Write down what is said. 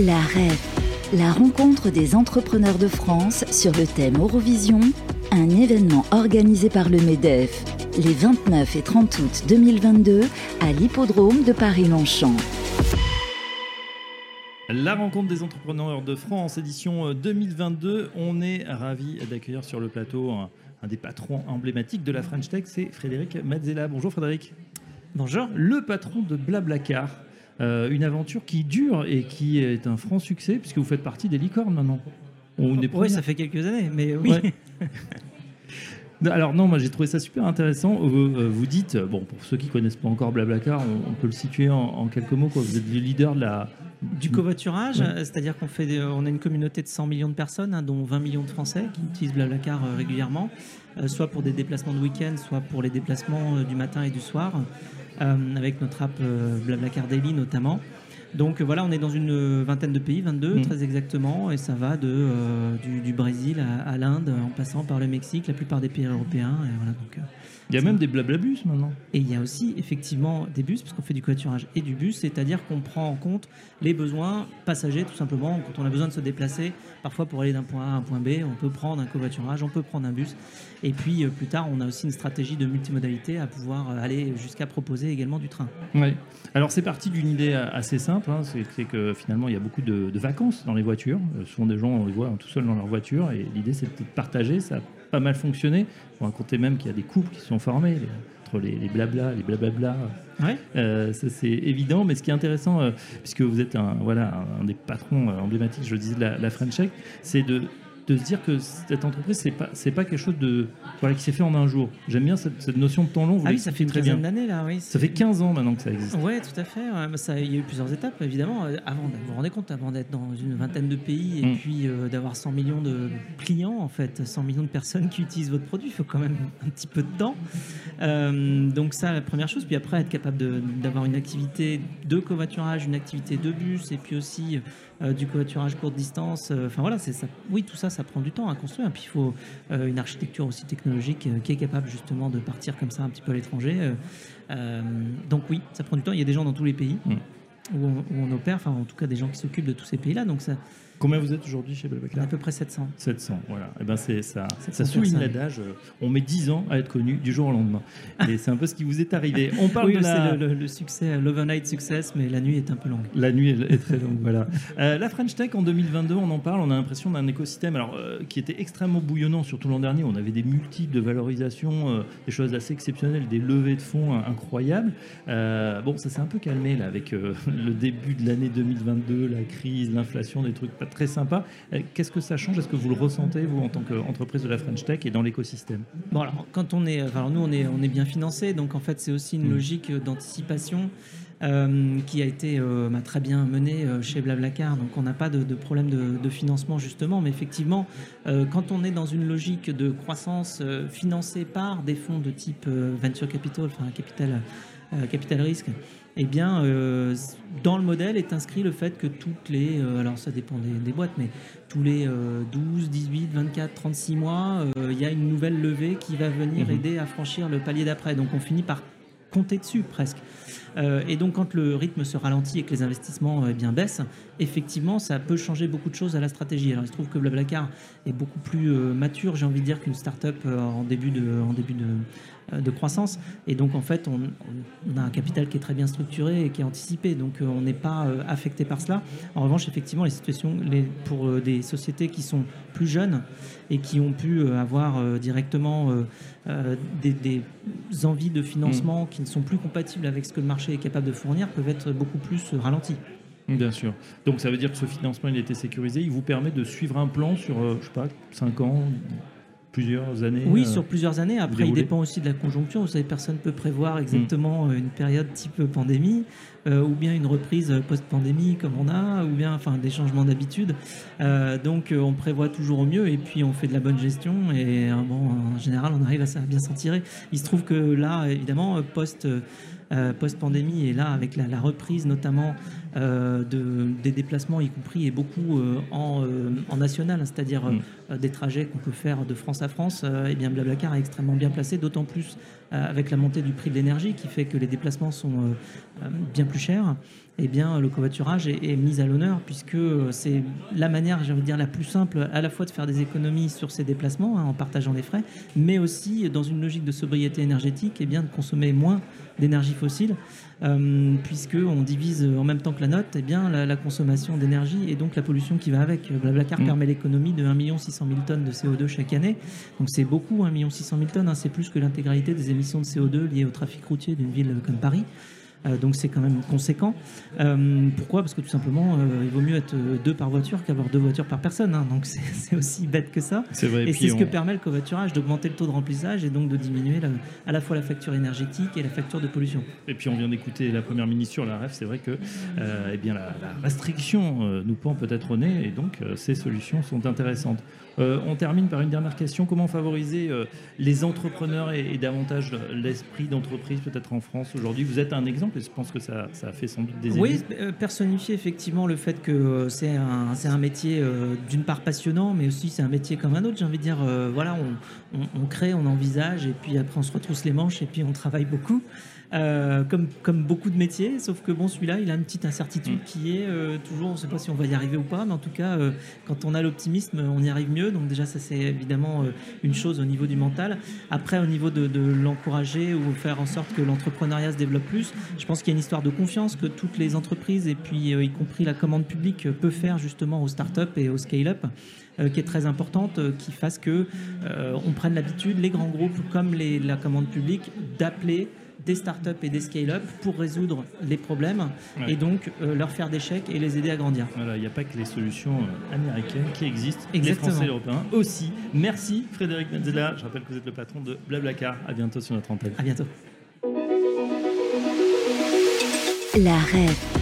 La REF, la rencontre des entrepreneurs de France sur le thème Eurovision, un événement organisé par le MEDEF les 29 et 30 août 2022 à l'hippodrome de Paris-Longchamp. La rencontre des entrepreneurs de France, édition 2022. On est ravi d'accueillir sur le plateau un, un, des patrons emblématiques de la French Tech, c'est Frédéric Mazzella. Bonjour Frédéric. Bonjour. Le patron de Blablacar. Euh, une aventure qui dure et qui est un franc succès puisque vous faites partie des licornes maintenant. Oui, ça fait quelques années, mais oui. Alors non, moi j'ai trouvé ça super intéressant. Vous, euh, vous, dites, bon, pour ceux qui connaissent pas encore Blablacar, on, on peut le situer en, quelques mots. Quoi. Vous êtes le leader de la du covoiturage, c'est-à-dire qu'on fait, on a une communauté de 100 millions de personnes, hein, dont 20 millions de Français qui utilisent Blablacar euh, régulièrement, soit pour des déplacements de week-end, soit pour les déplacements du matin et du soir. Euh, avec notre app euh, Blablacar Daily notamment. Donc euh, voilà, on est dans une vingtaine de pays, 22 mm. très exactement, et ça va de, du, Brésil à, l'Inde, en passant par le Mexique, la plupart des pays européens. Et voilà, donc, il y a même des blablabus maintenant. Et il y a aussi effectivement des bus, parce qu'on fait du covoiturage et du bus, c'est-à-dire qu'on prend en compte les besoins passagers tout simplement. Quand on a besoin de se déplacer, parfois pour aller d'un point A à un point B, on peut prendre un covoiturage, on peut prendre un bus. Et puis euh, plus tard, on a aussi une stratégie de multimodalité à pouvoir euh, aller jusqu'à proposer également du train. Oui. Alors c'est parti d'une idée assez simple, hein. c'est que finalement il y a beaucoup de, vacances dans les voitures. Euh, souvent des gens on les voit tout seuls dans leur voiture et l'idée c'est de partager. Ça pas mal fonctionné. On racontait même qu'il y a des couples qui sont formés entre les, les blabla, les blablabla. Ouais. Euh, ça c'est évident, mais ce qui est intéressant, euh, puisque vous êtes un, voilà, un, des patrons emblématiques, je le disais, de la, la French Tech, c'est de de se dire que cette entreprise, c'est pas, c'est pas quelque chose de, voilà, qui s'est fait en un jour. J'aime bien cette, cette, notion de temps long. Vous ah oui, ça fait une quinzaine d'années là, oui. Ça fait 15 ans maintenant que ça existe. Oui, tout à fait. Ça, il y a eu plusieurs étapes, évidemment. Euh, avant, vous vous rendez compte, avant d'être dans une vingtaine de pays et mm. puis euh, d'avoir 100 millions de clients, en fait, 100 millions de personnes qui utilisent votre produit, il faut quand même un petit peu de temps. Euh, donc ça, la première chose. Puis après, être capable d'avoir une activité de covoiturage, une activité de bus, et puis aussi euh, du covoiturage courte distance. Enfin voilà, c'est ça. Oui, tout ça, ça prend du temps à construire. Puis il faut euh, une architecture aussi technologique qui est capable justement de partir comme ça un petit peu à l'étranger. donc oui, ça prend du temps. Il y a des gens dans tous les pays. Mm. Où on, où on, opère, enfin en tout cas des gens qui s'occupent de tous ces pays-là. Donc ça, Combien vous êtes aujourd'hui chez Blablacar À peu près 700. 700, voilà. Et eh ben c'est ça, ça souligne l'adage. Euh, on met 10 ans à être connu du jour au lendemain. Et c'est un peu ce qui vous est arrivé. On parle oui, de la... le, le, succès, l'overnight success, mais la nuit est un peu longue. La nuit est très longue, voilà. Euh, la French Tech en 2022, on en parle. On a l'impression d'un écosystème, alors euh, qui était extrêmement bouillonnant, surtout l'an dernier. On avait des multiples de valorisation, des choses assez exceptionnelles, des levées de fonds incroyables. bon, ça s'est un peu calmé là avec le début de l'année 2022, la crise, l'inflation, des trucs pas très sympas. Euh, qu'est-ce que ça change? Est-ce que vous le ressentez, vous, en tant qu'entreprise de la French Tech et dans l'écosystème? Bon, alors, quand on est. Alors, nous, on est, on est bien financé, donc en fait, c'est aussi une mm. logique d'anticipation. Euh, qui a été euh, bah, très bien menée chez Blablacar. Donc on n'a pas de, problème de, financement justement, mais effectivement, quand on est dans une logique de croissance financée par des fonds de type venture capital, enfin capital, capital risque, eh bien, euh, dans le modèle est inscrit le fait que toutes les, euh, alors ça dépend des, boîtes, mais tous les 12, 18, 24, 36 mois, euh, il y a une nouvelle levée qui va venir mhm. aider à franchir le palier d'après. Donc on finit par compter dessus presque. Et donc quand le rythme se ralentit et que les investissements eh bien baissent, effectivement ça peut changer beaucoup de choses à la stratégie. Alors il se trouve que Blablacar est beaucoup plus mature, j'ai envie de dire, qu'une start-up en début de, en début de, euh, de croissance. Et donc, en fait, on, a un capital qui est très bien structuré et qui est anticipé. Donc, euh, on n'est pas euh, affecté par cela. En revanche, effectivement, les situations les, pour des sociétés qui sont plus jeunes et qui ont pu avoir directement des, des, envies de financement mm. qui ne sont plus compatibles avec ce que le marché est capable de fournir peuvent être beaucoup plus ralentis. Bien sûr. Donc ça veut dire que ce financement il a été sécurisé, il vous permet de suivre un plan sur, je sais pas, 5 ans, plusieurs années Oui, euh, sur plusieurs années. Après, il dépend aussi de la conjoncture. Vous savez, personne ne peut prévoir exactement mm. une période type pandémie, euh, ou bien une reprise post-pandémie comme on a, ou bien enfin, des changements d'habitude. Euh, donc, on prévoit toujours au mieux et puis on fait de la bonne gestion. Et bon, en général, on arrive à, bien s'en tirer. Il se trouve que là, évidemment, post- post-pandémie. Et là, avec la, reprise notamment de, des déplacements, y compris et beaucoup en, en, national, hein, c'est-à-dire mm. des trajets qu'on peut faire de France à France, et bien Blablacar est extrêmement bien placé, d'autant plus avec la montée du prix de l'énergie qui fait que les déplacements sont bien plus chers eh bien, le covoiturage est, mis à l'honneur puisque c'est la manière, j'ai envie de dire, la plus simple à la fois de faire des économies sur ses déplacements hein, en partageant des frais, mais aussi dans une logique de sobriété énergétique, eh bien, de consommer moins d'énergie fossile, euh, puisque on divise en même temps que la note, eh bien, la, consommation d'énergie et donc la pollution qui va avec. Blablacar mmh. permet l'économie de 1 600 000 tonnes de CO2 chaque année, donc c'est beaucoup, 1 600 000 tonnes, hein, c'est plus que l'intégralité des émissions de CO2 liées au trafic routier d'une ville comme Paris. Euh, donc c'est quand même conséquent. Euh, pourquoi? Parce que tout simplement, euh, il vaut mieux être deux par voiture qu'avoir deux voitures par personne. Hein. donc c'est aussi bête que ça. Vrai, et c'est ce que permet le covoiturage, d'augmenter le taux de remplissage et donc de diminuer à la fois la facture énergétique et la facture de pollution. Et puis on vient d'écouter la première ministre sur la REF, c'est vrai que eh bien, la, restriction nous pend peut-être au nez et donc ces solutions sont intéressantes. on termine par une dernière question. Comment favoriser les entrepreneurs et, et davantage l'esprit d'entreprise peut-être en France aujourd'hui? Vous êtes un exemple je pense que ça, a fait sans doute des Oui, euh, personnifier effectivement le fait que euh, c'est un, un, métier euh, d'une part passionnant, mais aussi c'est un métier comme un autre. J'ai envie de dire, voilà, on, on, crée, on envisage, et puis après on se retrousse les manches, et puis on travaille beaucoup. Euh, comme, comme beaucoup de métiers, sauf que bon, celui-là, il a une petite incertitude mm. qui est euh, toujours, on ne sait pas si on va y arriver ou pas, mais en tout cas, euh, quand on a l'optimisme, on y arrive mieux. Donc déjà, ça c'est évidemment une chose au niveau du mental. Après, au niveau de, l'encourager ou faire en sorte que l'entrepreneuriat se développe plus, je pense qu'il y a une histoire de confiance que toutes les entreprises, et puis y compris la commande publique, peut faire justement aux startups et aux scale-up. qui est très importante, qui fasse que on prenne l'habitude, les grands groupes comme les, la commande publique, d'appeler des startups et des scale-up pour résoudre les problèmes et donc euh, leur faire des chèques et les aider à grandir. Voilà, il n'y a pas que les solutions euh, américaines qui existent, Exactement. les Français et les Européens aussi. Merci Frédéric Menzela. Je rappelle que vous êtes le patron de Blablacar. À bientôt sur notre antenne. À bientôt. La REF,